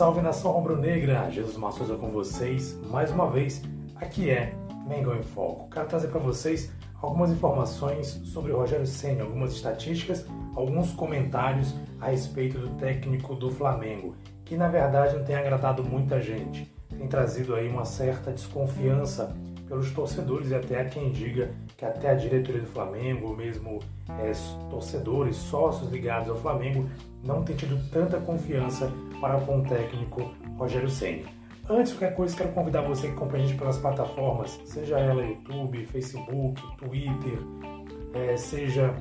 Salve, nação rubro-negra! Jesus Massosa com vocês mais uma vez. Aqui é Mengão em Foco. Quero trazer para vocês algumas informações sobre o Rogério Senna, algumas estatísticas, alguns comentários a respeito do técnico do Flamengo, que na verdade não tem agradado muita gente. Tem trazido aí uma certa desconfiança pelos torcedores e até a quem diga que até a diretoria do Flamengo, ou mesmo é, torcedores, sócios ligados ao Flamengo, não tem tido tanta confiança para com o técnico Rogério Senna. Antes de qualquer coisa, quero convidar você que acompanha a gente pelas plataformas, seja ela YouTube, Facebook, Twitter, é, seja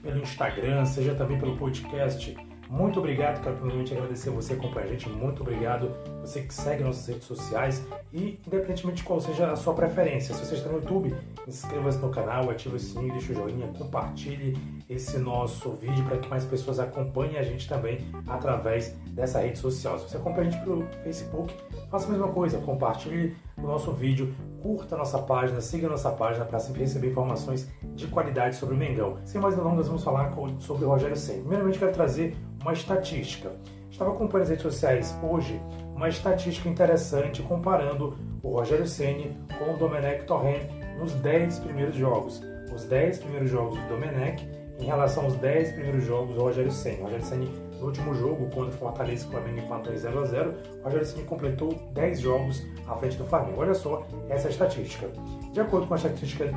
pelo Instagram, seja também pelo podcast muito obrigado, quero primeiramente agradecer você que acompanha a gente, muito obrigado você que segue nossas redes sociais e independentemente de qual seja a sua preferência, se você está no YouTube, inscreva-se no canal, ative o sininho, deixe o joinha, compartilhe esse nosso vídeo para que mais pessoas acompanhem a gente também através dessa rede social. Se você acompanha a gente pelo Facebook, faça a mesma coisa, compartilhe o nosso vídeo, curta a nossa página, siga a nossa página para sempre receber informações de qualidade sobre o Mengão. Sem mais delongas, vamos falar sobre o Rogério Senna. Primeiramente, quero trazer uma estatística. Estava acompanhando as redes sociais hoje uma estatística interessante comparando o Rogério Ceni com o Domenech Torrent nos 10 primeiros jogos. Os 10 primeiros jogos do Domenech em relação aos 10 primeiros jogos do Rogério Ceni. O Rogério Ceni no último jogo, quando o Fortaleza e o Flamengo empatou em 0 a 0, o Rogério Ceni completou 10 jogos à frente do Flamengo. Olha só essa estatística. De acordo com a estatística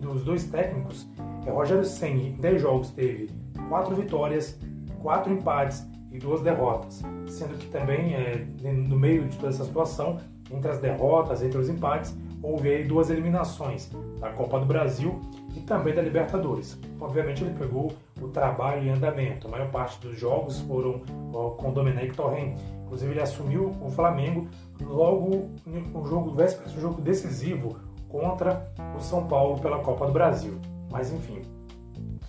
dos dois técnicos, o Rogério Ceni em 10 jogos teve 4 vitórias, quatro empates e duas derrotas, sendo que também é, no meio de toda essa situação, entre as derrotas, entre os empates, houve aí duas eliminações da Copa do Brasil e também da Libertadores. Obviamente ele pegou o trabalho em andamento. A maior parte dos jogos foram ó, com Domenech Torrent. Inclusive ele assumiu o Flamengo logo no jogo véspera um jogo decisivo contra o São Paulo pela Copa do Brasil. Mas enfim,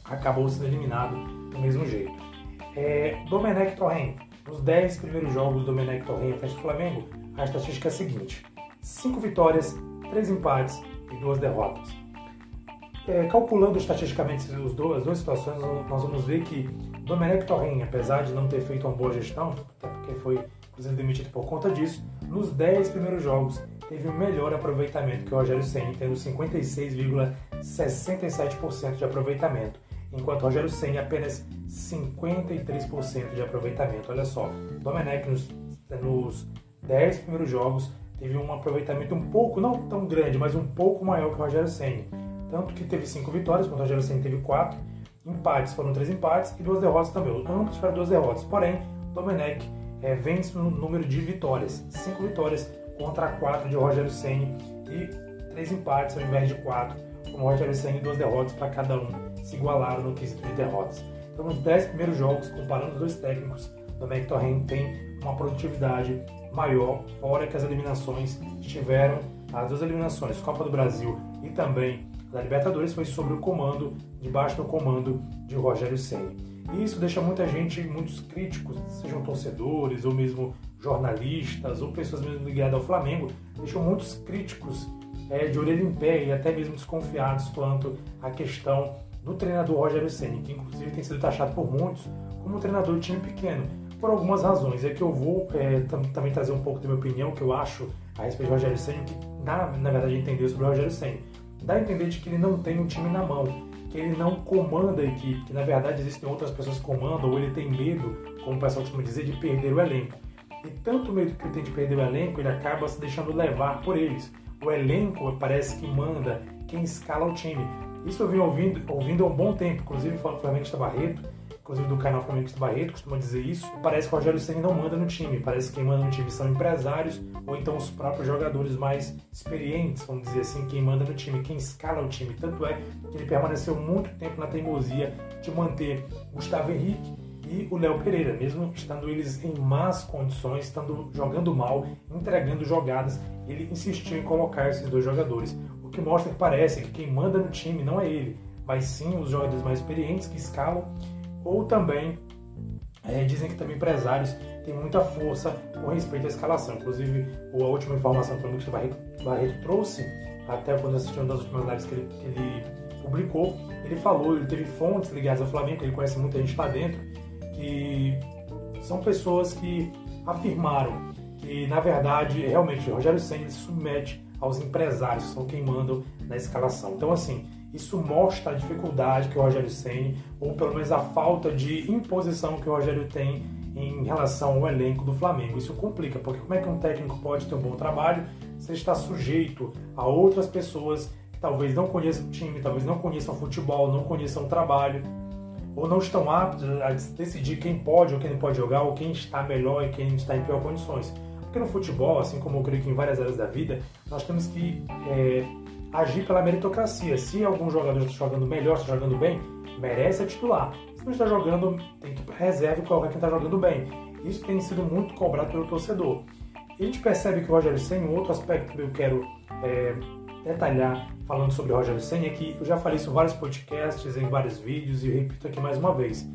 acabou sendo eliminado do mesmo jeito. É, Domenech Torrent, nos 10 primeiros jogos do Domenech Torrent frente ao Flamengo, a estatística é a seguinte: 5 vitórias, 3 empates e 2 derrotas. É, calculando estatisticamente as duas, as duas situações, nós vamos ver que Domenech Torrent, apesar de não ter feito uma boa gestão, até porque foi inclusive demitido por conta disso, nos 10 primeiros jogos teve um melhor aproveitamento que o Rogério Senna, tendo 56,67% de aproveitamento enquanto Rogério Senna apenas 53% de aproveitamento. Olha só, Domenech nos, nos 10 primeiros jogos teve um aproveitamento um pouco, não tão grande, mas um pouco maior que o Rogério Senna. Tanto que teve 5 vitórias, enquanto o Rogério Senna teve 4. Empates foram 3 empates e 2 derrotas também. Ambos tiveram 2 derrotas. Porém, Domenech é, vence no número de vitórias. 5 vitórias contra 4 de Rogério Senna e 3 empates ao invés de 4 com o Rogério Senna e duas derrotas para cada um, se igualaram no quesito de derrotas. Então, nos 10 primeiros jogos, comparando os dois técnicos, o Domenic Torrent tem uma produtividade maior, fora que as eliminações estiveram, as duas eliminações, Copa do Brasil e também da Libertadores, foi sobre o comando, debaixo do comando de Rogério Senna. E isso deixa muita gente, muitos críticos, sejam torcedores ou mesmo jornalistas ou pessoas mesmo ligadas ao Flamengo, deixam muitos críticos é, de orelha em pé e até mesmo desconfiados quanto à questão do treinador Rogério Ceni, que inclusive tem sido taxado por muitos como treinador de time pequeno, por algumas razões. É que eu vou é, também trazer um pouco da minha opinião, que eu acho a respeito do Rogério Ceni, que na, na verdade entender sobre o Rogério Ceni. Dá a entender de que ele não tem um time na mão, que ele não comanda a equipe, que na verdade existem outras pessoas que comandam, ou ele tem medo, como o pessoal costuma dizer, de perder o elenco. E tanto medo que ele tem de perder o elenco, ele acaba se deixando levar por eles o elenco parece que manda quem escala o time. Isso eu venho ouvindo, ouvindo há um bom tempo, inclusive do Flamengo Barreto, inclusive do canal Flamengo Barreto, costuma dizer isso. Parece que o Rogério Senna não manda no time, parece que quem manda no time são empresários ou então os próprios jogadores mais experientes, vamos dizer assim, quem manda no time, quem escala o time. Tanto é que ele permaneceu muito tempo na teimosia de manter Gustavo Henrique e o Léo Pereira, mesmo estando eles em más condições, estando jogando mal, entregando jogadas, ele insistiu em colocar esses dois jogadores, o que mostra que parece que quem manda no time não é ele, mas sim os jogadores mais experientes que escalam, ou também é, dizem que também empresários têm muita força com respeito à escalação. Inclusive, a última informação que o Lucas Barreto, Barreto trouxe, até quando assisti uma das últimas lives que ele, que ele publicou, ele falou, ele teve fontes ligadas ao Flamengo, ele conhece muita gente lá dentro, que são pessoas que afirmaram que, na verdade, realmente, Rogério Senna se submete aos empresários, são quem mandam na escalação. Então, assim, isso mostra a dificuldade que o Rogério Senna, ou pelo menos a falta de imposição que o Rogério tem em relação ao elenco do Flamengo. Isso complica, porque como é que um técnico pode ter um bom trabalho se está sujeito a outras pessoas que talvez não conheçam o time, talvez não conheçam o futebol, não conheçam o trabalho, ou não estão aptos a decidir quem pode ou quem não pode jogar, ou quem está melhor e quem está em pior condições. No futebol, assim como eu creio que em várias áreas da vida, nós temos que é, agir pela meritocracia. Se algum jogador está jogando melhor, está jogando bem, merece a titular. Se não está jogando, tem que ir reserva e colocar quem está jogando bem. Isso tem sido muito cobrado pelo torcedor. E a gente percebe que o Rogério Senna, um outro aspecto que eu quero é, detalhar falando sobre o Rogério Senna é que eu já falei isso em vários podcasts, em vários vídeos e repito aqui mais uma vez,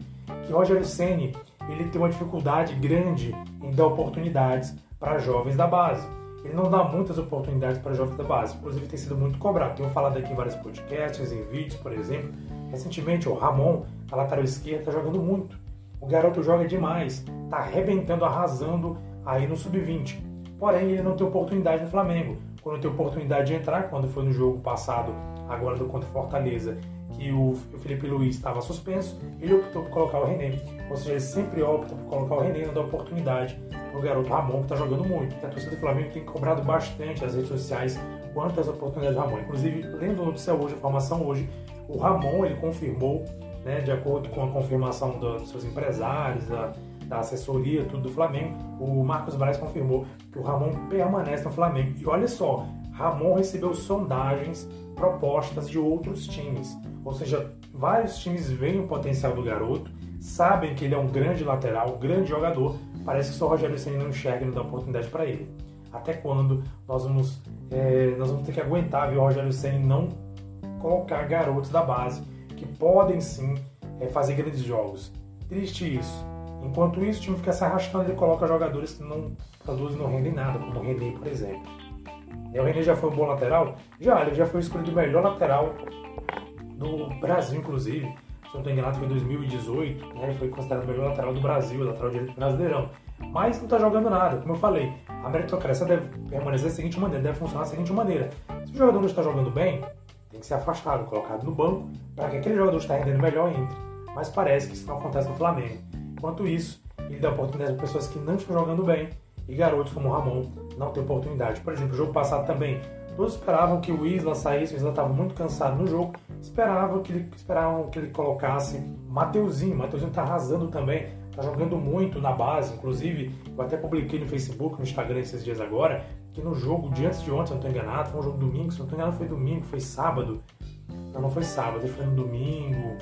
que Rogério Senna ele tem uma dificuldade grande em dar oportunidades para jovens da base ele não dá muitas oportunidades para jovens da base. Inclusive, tem sido muito cobrado. Tenho falado aqui em vários podcasts, em vídeos, por exemplo. Recentemente, o Ramon, na lateral esquerda, está jogando muito. O garoto joga demais, está arrebentando, arrasando aí no sub-20. Porém, ele não tem oportunidade no Flamengo. Quando tem oportunidade de entrar, quando foi no jogo passado, agora do contra Fortaleza, que o Felipe Luiz estava suspenso, ele optou por colocar o René. Ou seja, ele sempre opta por colocar o René não oportunidade para o garoto Ramon, que está jogando muito. A torcida do Flamengo tem cobrado bastante nas redes sociais quantas oportunidades do Ramon. Inclusive, lendo a notícia hoje, a informação hoje, o Ramon ele confirmou, né, de acordo com a confirmação dos seus empresários, da, da assessoria, tudo do Flamengo, o Marcos Braz confirmou que o Ramon permanece no Flamengo. E olha só, Ramon recebeu sondagens propostas de outros times. Ou seja, vários times veem o potencial do garoto, sabem que ele é um grande lateral, um grande jogador. Parece que só o Rogério Senna não enxerga e não dá oportunidade para ele. Até quando nós vamos, é, nós vamos ter que aguentar ver o Rogério Senna não colocar garotos da base que podem sim é, fazer grandes jogos. Triste isso. Enquanto isso, o time fica se arrastando e coloca jogadores que não produzem não rendem nada, como o René, por exemplo. E o René já foi um bom lateral? Já, ele já foi escolhido o melhor lateral do Brasil, inclusive. Se não estou enganado, foi em 2018, né? Foi considerado o melhor lateral do Brasil, lateral direito brasileirão. Mas não está jogando nada, como eu falei. A meritocracia deve permanecer da seguinte maneira, deve funcionar da seguinte maneira. Se o jogador não está jogando bem, tem que ser afastado, colocado no banco, para que aquele jogador que está rendendo melhor entre. Mas parece que isso não acontece no Flamengo. Enquanto isso, ele dá oportunidade para pessoas que não estão jogando bem e garotos como o Ramon não têm oportunidade. Por exemplo, o jogo passado também, todos esperavam que o Isla saísse, o Isla estava muito cansado no jogo, esperavam que ele, esperavam que ele colocasse Mateuzinho, Mateuzinho está arrasando também, está jogando muito na base, inclusive eu até publiquei no Facebook, no Instagram esses dias agora, que no jogo de antes de ontem, se não estou enganado, foi um jogo domingo, se não estou enganado foi domingo, foi sábado, não, não foi sábado, foi no domingo,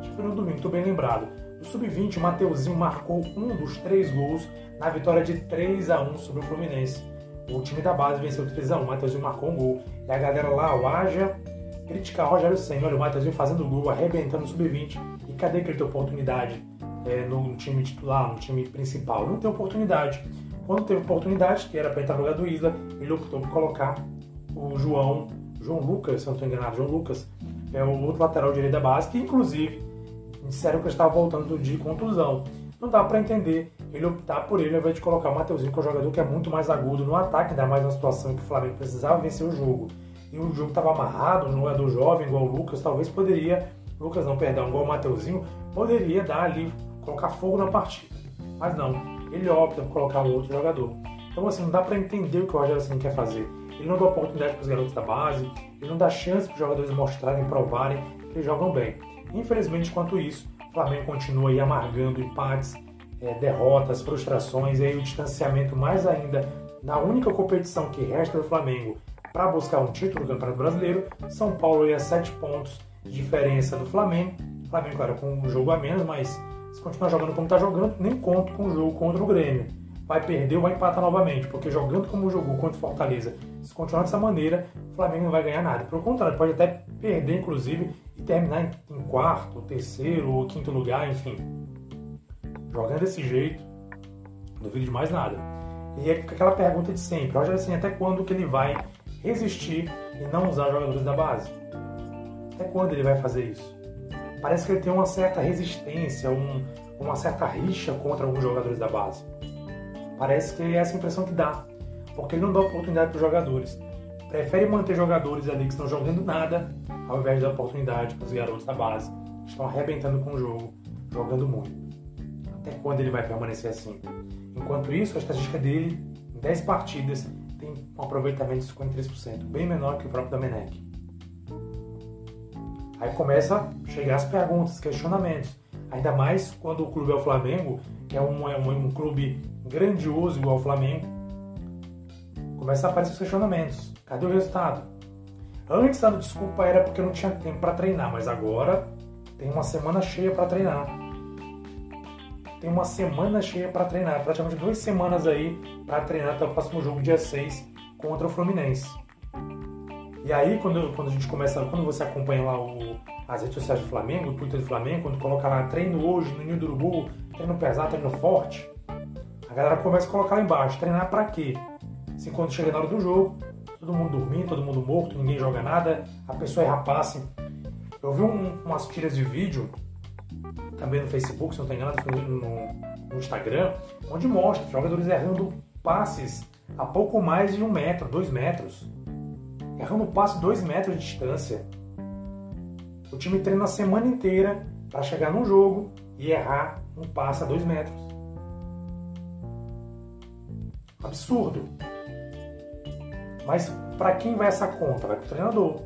acho que foi no domingo, estou bem lembrado. No Sub-20, o Mateuzinho marcou um dos três gols na vitória de 3 a 1 sobre o Fluminense. O time da base venceu 3 a 1 o Matheusinho marcou um gol. E a galera lá, o Aja, o Rogério Senna, olha o Matheusinho fazendo gol, arrebentando o Sub-20. E cadê que ele tem oportunidade é, no time titular, no time principal? Não tem oportunidade. Quando teve oportunidade, que era para entrar no lugar do Isla, ele optou por colocar o João, João Lucas, se não estou enganado, João Lucas, é o outro lateral direito da base, que inclusive disseram que ele estava voltando de contusão. Não dá para entender ele optar por ele ao invés de colocar o Mateuzinho, que é um jogador que é muito mais agudo no ataque, ainda mais na situação que o Flamengo precisava vencer o jogo. E o jogo estava amarrado, um jogador jovem igual o Lucas, talvez poderia, Lucas não, perdão, igual o Mateuzinho, poderia dar ali, colocar fogo na partida. Mas não, ele opta por colocar um outro jogador. Então assim, não dá para entender o que o Rogério assim quer fazer. Ele não dá oportunidade para os garotos da base, ele não dá chance para os jogadores mostrarem, provarem que eles jogam bem. Infelizmente, quanto isso, o Flamengo continua aí amargando empates, é, derrotas, frustrações e aí o distanciamento mais ainda na única competição que resta do Flamengo para buscar um título do Campeonato Brasileiro. São Paulo ia sete pontos de diferença do Flamengo. O Flamengo, claro, com um jogo a menos, mas Se continuar jogando como está jogando, nem conto com o jogo contra o Grêmio. Vai perder ou vai empatar novamente, porque jogando como jogou contra o Fortaleza, se continuar dessa maneira, o Flamengo não vai ganhar nada. Pelo contrário, pode até perder, inclusive, e terminar em quarto, terceiro ou quinto lugar, enfim. Jogando desse jeito, não duvido de mais nada. E é aquela pergunta de sempre, Roger, assim, até quando que ele vai resistir e não usar jogadores da base? Até quando ele vai fazer isso? Parece que ele tem uma certa resistência, um, uma certa rixa contra alguns jogadores da base. Parece que é essa impressão que dá, porque ele não dá oportunidade para os jogadores. Prefere manter jogadores ali que estão jogando nada, ao invés dar oportunidade para os garotos da base, que estão arrebentando com o jogo, jogando muito. Até quando ele vai permanecer assim? Enquanto isso, a estatística dele, em 10 partidas, tem um aproveitamento de 53%, bem menor que o próprio Domenech. Aí começa a chegar as perguntas, questionamentos. Ainda mais quando o clube é o Flamengo, que é um, é um, um clube grandioso igual o Flamengo. Começa a aparecer os questionamentos. Cadê o resultado? Antes a desculpa era porque não tinha tempo para treinar, mas agora tem uma semana cheia para treinar. Tem uma semana cheia para treinar, praticamente duas semanas aí para treinar até o próximo jogo, dia 6, contra o Fluminense. E aí, quando, quando a gente começa, quando você acompanha lá o, as redes sociais do Flamengo, o Twitter do Flamengo, quando coloca lá treino hoje no Ninho do Urubu, treino pesado, treino forte, a galera começa a colocar lá embaixo, treinar para quê? Se quando chega na hora do jogo, todo mundo dormindo, todo mundo morto, ninguém joga nada, a pessoa erra passe. Eu vi um, umas tiras de vídeo, também no Facebook, se não estou enganado, no, no Instagram, onde mostra jogadores errando passes a pouco mais de um metro, dois metros errando passe 2 metros de distância. O time treina a semana inteira para chegar num jogo e errar um passe a 2 metros. Absurdo. Mas para quem vai essa conta? Vai para o treinador.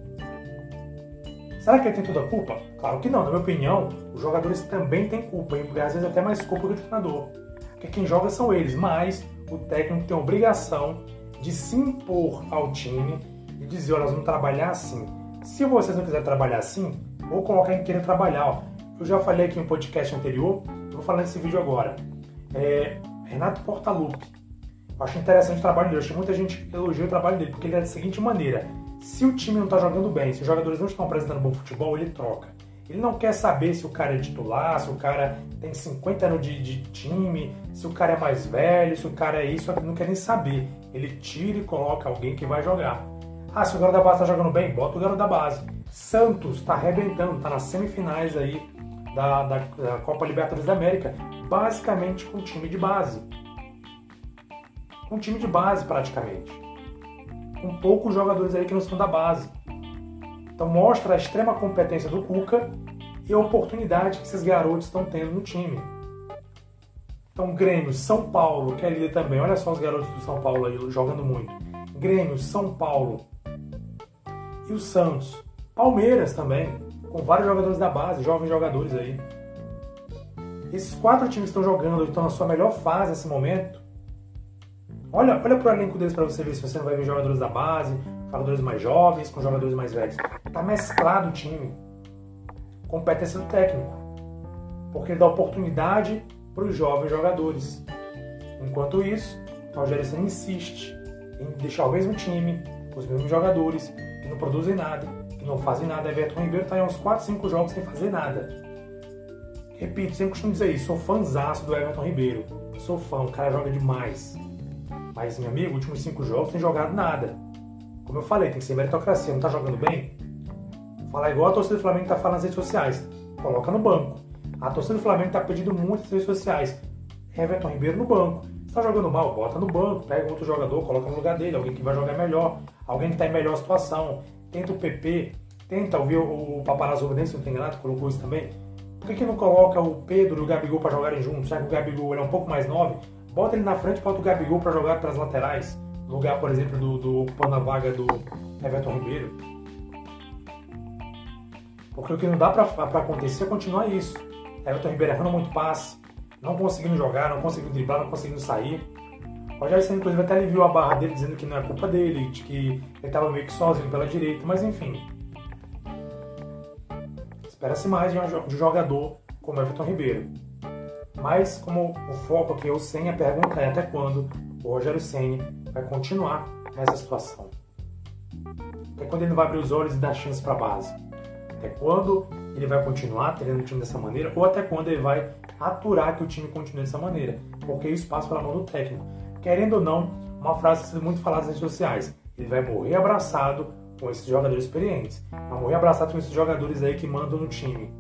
Será que ele tem toda a culpa? Claro que não. Na minha opinião, os jogadores também têm culpa, e às vezes até mais culpa do treinador. Porque quem joga são eles, mas o técnico tem a obrigação de se impor ao time e dizer, olha, nós vamos trabalhar assim. Se vocês não quiserem trabalhar assim, vou colocar em querer trabalhar. Eu já falei aqui no podcast anterior, vou falar nesse vídeo agora. É, Renato Portaluppi. Acho interessante o trabalho dele. Acho que muita gente elogia o trabalho dele, porque ele é da seguinte maneira: se o time não está jogando bem, se os jogadores não estão apresentando bom futebol, ele troca. Ele não quer saber se o cara é titular, se o cara tem 50 anos de, de time, se o cara é mais velho, se o cara é isso, ele não quer nem saber. Ele tira e coloca alguém que vai jogar. Ah, se o garoto da base tá jogando bem, bota o garoto da base. Santos tá arrebentando, tá nas semifinais aí da, da, da Copa Libertadores da América, basicamente com time de base. Com time de base, praticamente. Com poucos jogadores aí que não são da base. Então mostra a extrema competência do Cuca e a oportunidade que esses garotos estão tendo no time. Então, Grêmio, São Paulo, que é líder também. Olha só os garotos do São Paulo aí jogando muito. Grêmio, São Paulo, e o Santos. Palmeiras também, com vários jogadores da base, jovens jogadores aí. Esses quatro times estão jogando, estão na sua melhor fase nesse momento. Olha, olha pro elenco deles para você ver se você não vai ver jogadores da base, jogadores mais jovens com jogadores mais velhos. Tá mesclado o time. Competência do técnico. Porque ele dá oportunidade para os jovens jogadores. Enquanto isso, o Rogério insiste em deixar o mesmo time, os mesmos jogadores, que não produzem nada, que não fazem nada. Everton Ribeiro está em uns 4, 5 jogos sem fazer nada. Repito, sempre costumo dizer isso, sou fãzaço do Everton Ribeiro. Sou fã, o cara joga demais. Mas, meu amigo, últimos 5 jogos tem jogado nada. Como eu falei, tem que ser meritocracia, não tá jogando bem? Falar igual a torcida do Flamengo tá falando nas redes sociais. Coloca no banco. A torcida do Flamengo tá pedindo muito nas redes sociais. Everton Ribeiro no banco. Se tá jogando mal, bota no banco, pega outro jogador, coloca no lugar dele, alguém que vai jogar melhor alguém que está em melhor situação, tenta o PP, tenta ouvir o, Paparazzo Rudense, não tem enganado, colocou isso também. Por que, que não coloca o Pedro e o Gabigol para jogarem juntos? Já que o Gabigol é um pouco mais nove, bota ele na frente bota o Gabigol para jogar pelas laterais, lugar, por exemplo, do, do ocupando a vaga do Everton Ribeiro. Porque o que não dá para acontecer é continuar isso. Everton Ribeiro errando muito passe, não conseguindo jogar, não conseguindo driblar, não conseguindo sair. O Rogério Senna, inclusive, até aliviou a barra dele, dizendo que não é culpa dele, de que ele estava meio que sozinho pela direita, mas enfim. Espera-se mais de um jogador como Everton Ribeiro. Mas como o foco aqui é o Senna, a pergunta é até quando o Rogério Senna vai continuar nessa situação? Até quando ele não vai abrir os olhos e dar chance para a base? Até quando ele vai continuar treinando o time dessa maneira? Ou até quando ele vai aturar que o time continue dessa maneira? Porque isso passa pela mão do técnico. Querendo ou não, uma frase que muito falada nas redes sociais. Ele vai morrer abraçado com esses jogadores experientes. Vai morrer abraçado com esses jogadores aí que mandam no time.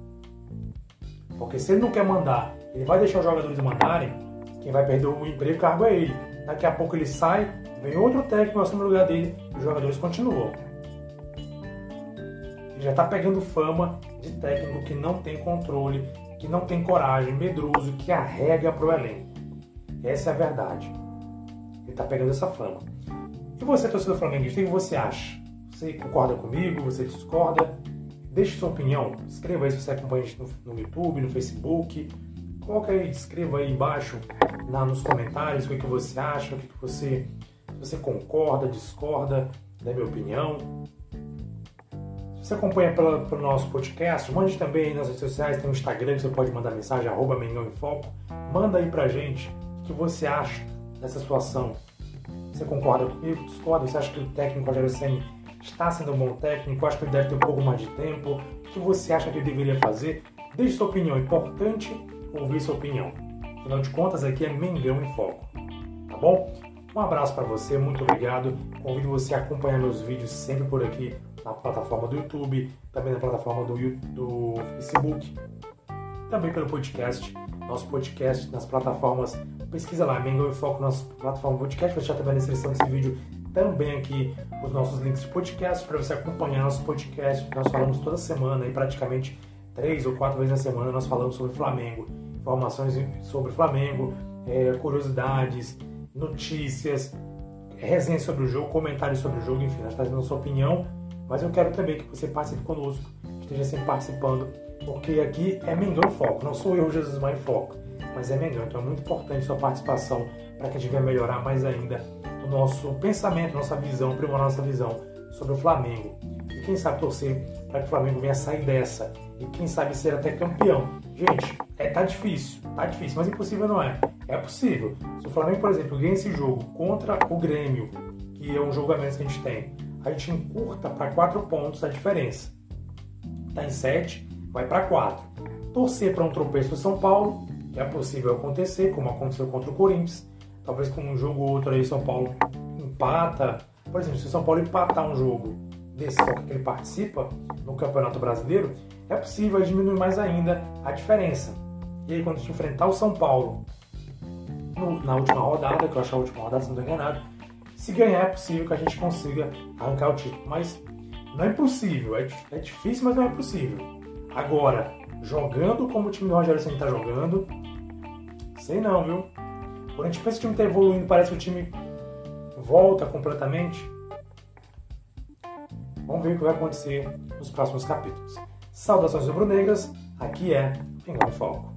Porque se ele não quer mandar, ele vai deixar os jogadores mandarem, quem vai perder o emprego o cargo é ele. Daqui a pouco ele sai, vem outro técnico assume o lugar dele e os jogadores continuam. Ele já está pegando fama de técnico que não tem controle, que não tem coragem, medroso, que arrega pro elenco. Essa é a verdade. Ele está pegando essa fama. E você, torcedor flamenguista, o que você acha? Você concorda comigo? Você discorda? Deixe sua opinião. Escreva aí se você acompanha a gente no, no YouTube, no Facebook. Coloca aí, escreva aí embaixo na, nos comentários o que, que você acha, o que, que você, você concorda, discorda da minha opinião. Se você acompanha pela, pelo nosso podcast, mande também nas redes sociais, tem o Instagram que você pode mandar mensagem, arroba Mengão em Foco. Manda aí pra gente o que você acha dessa situação. Você concorda comigo? Discorda? Você acha que o técnico Rogério Senna está sendo um bom técnico? Acho que ele deve ter um pouco mais de tempo. O que você acha que ele deveria fazer? Deixe sua opinião. É importante ouvir sua opinião. Afinal de contas, aqui é Mengão em Foco. Tá bom? Um abraço para você, muito obrigado. Convido você a acompanhar meus vídeos sempre por aqui na plataforma do YouTube, também na plataforma do, do Facebook, também pelo podcast. Nosso podcast nas plataformas pesquisa lá, Mengão em Foco, nossa plataforma podcast, vou deixar também na descrição desse vídeo também aqui os nossos links de podcast para você acompanhar nosso podcast. Nós falamos toda semana e praticamente três ou quatro vezes na semana nós falamos sobre Flamengo, informações sobre Flamengo, é, curiosidades, notícias, resenha sobre o jogo, comentários sobre o jogo, enfim, nós trazendo a sua opinião, mas eu quero também que você participe conosco, esteja sempre participando, porque aqui é Mengão Foco, não sou eu, Jesus Mais em Foco mas é Mengão. Então é muito importante sua participação para que a gente venha melhorar mais ainda nosso pensamento, nossa visão, aprimorar nossa visão sobre o Flamengo. E quem sabe torcer para que o Flamengo venha sair dessa e quem sabe ser até campeão. Gente, é, tá difícil, tá difícil, mas impossível não é. É possível. Se o Flamengo, por exemplo, ganha esse jogo contra o Grêmio, que é um jogo a menos que a gente tem, a gente encurta para 4 pontos a diferença. Tá em 7, vai para 4. Torcer para um tropeço do São Paulo é possível acontecer, como aconteceu contra o Corinthians. Talvez com um jogo ou outro aí São Paulo empata. Por exemplo, se o São Paulo empatar um jogo desse que ele participa no Campeonato Brasileiro, é possível diminuir mais ainda a diferença. E aí quando gente enfrentar o São Paulo no, na última rodada, que eu acho a última rodada, se não enganado, se ganhar é possível que a gente consiga arrancar o título. Mas não é impossível, é, é difícil, mas não é possível. Agora, jogando como o time do Rogério Senna está jogando, sei não, viu? Quando a gente pensa que o time está evoluindo, parece que o time volta completamente. Vamos ver o que vai acontecer nos próximos capítulos. Saudações rubro-negras, aqui é Pingão Falco.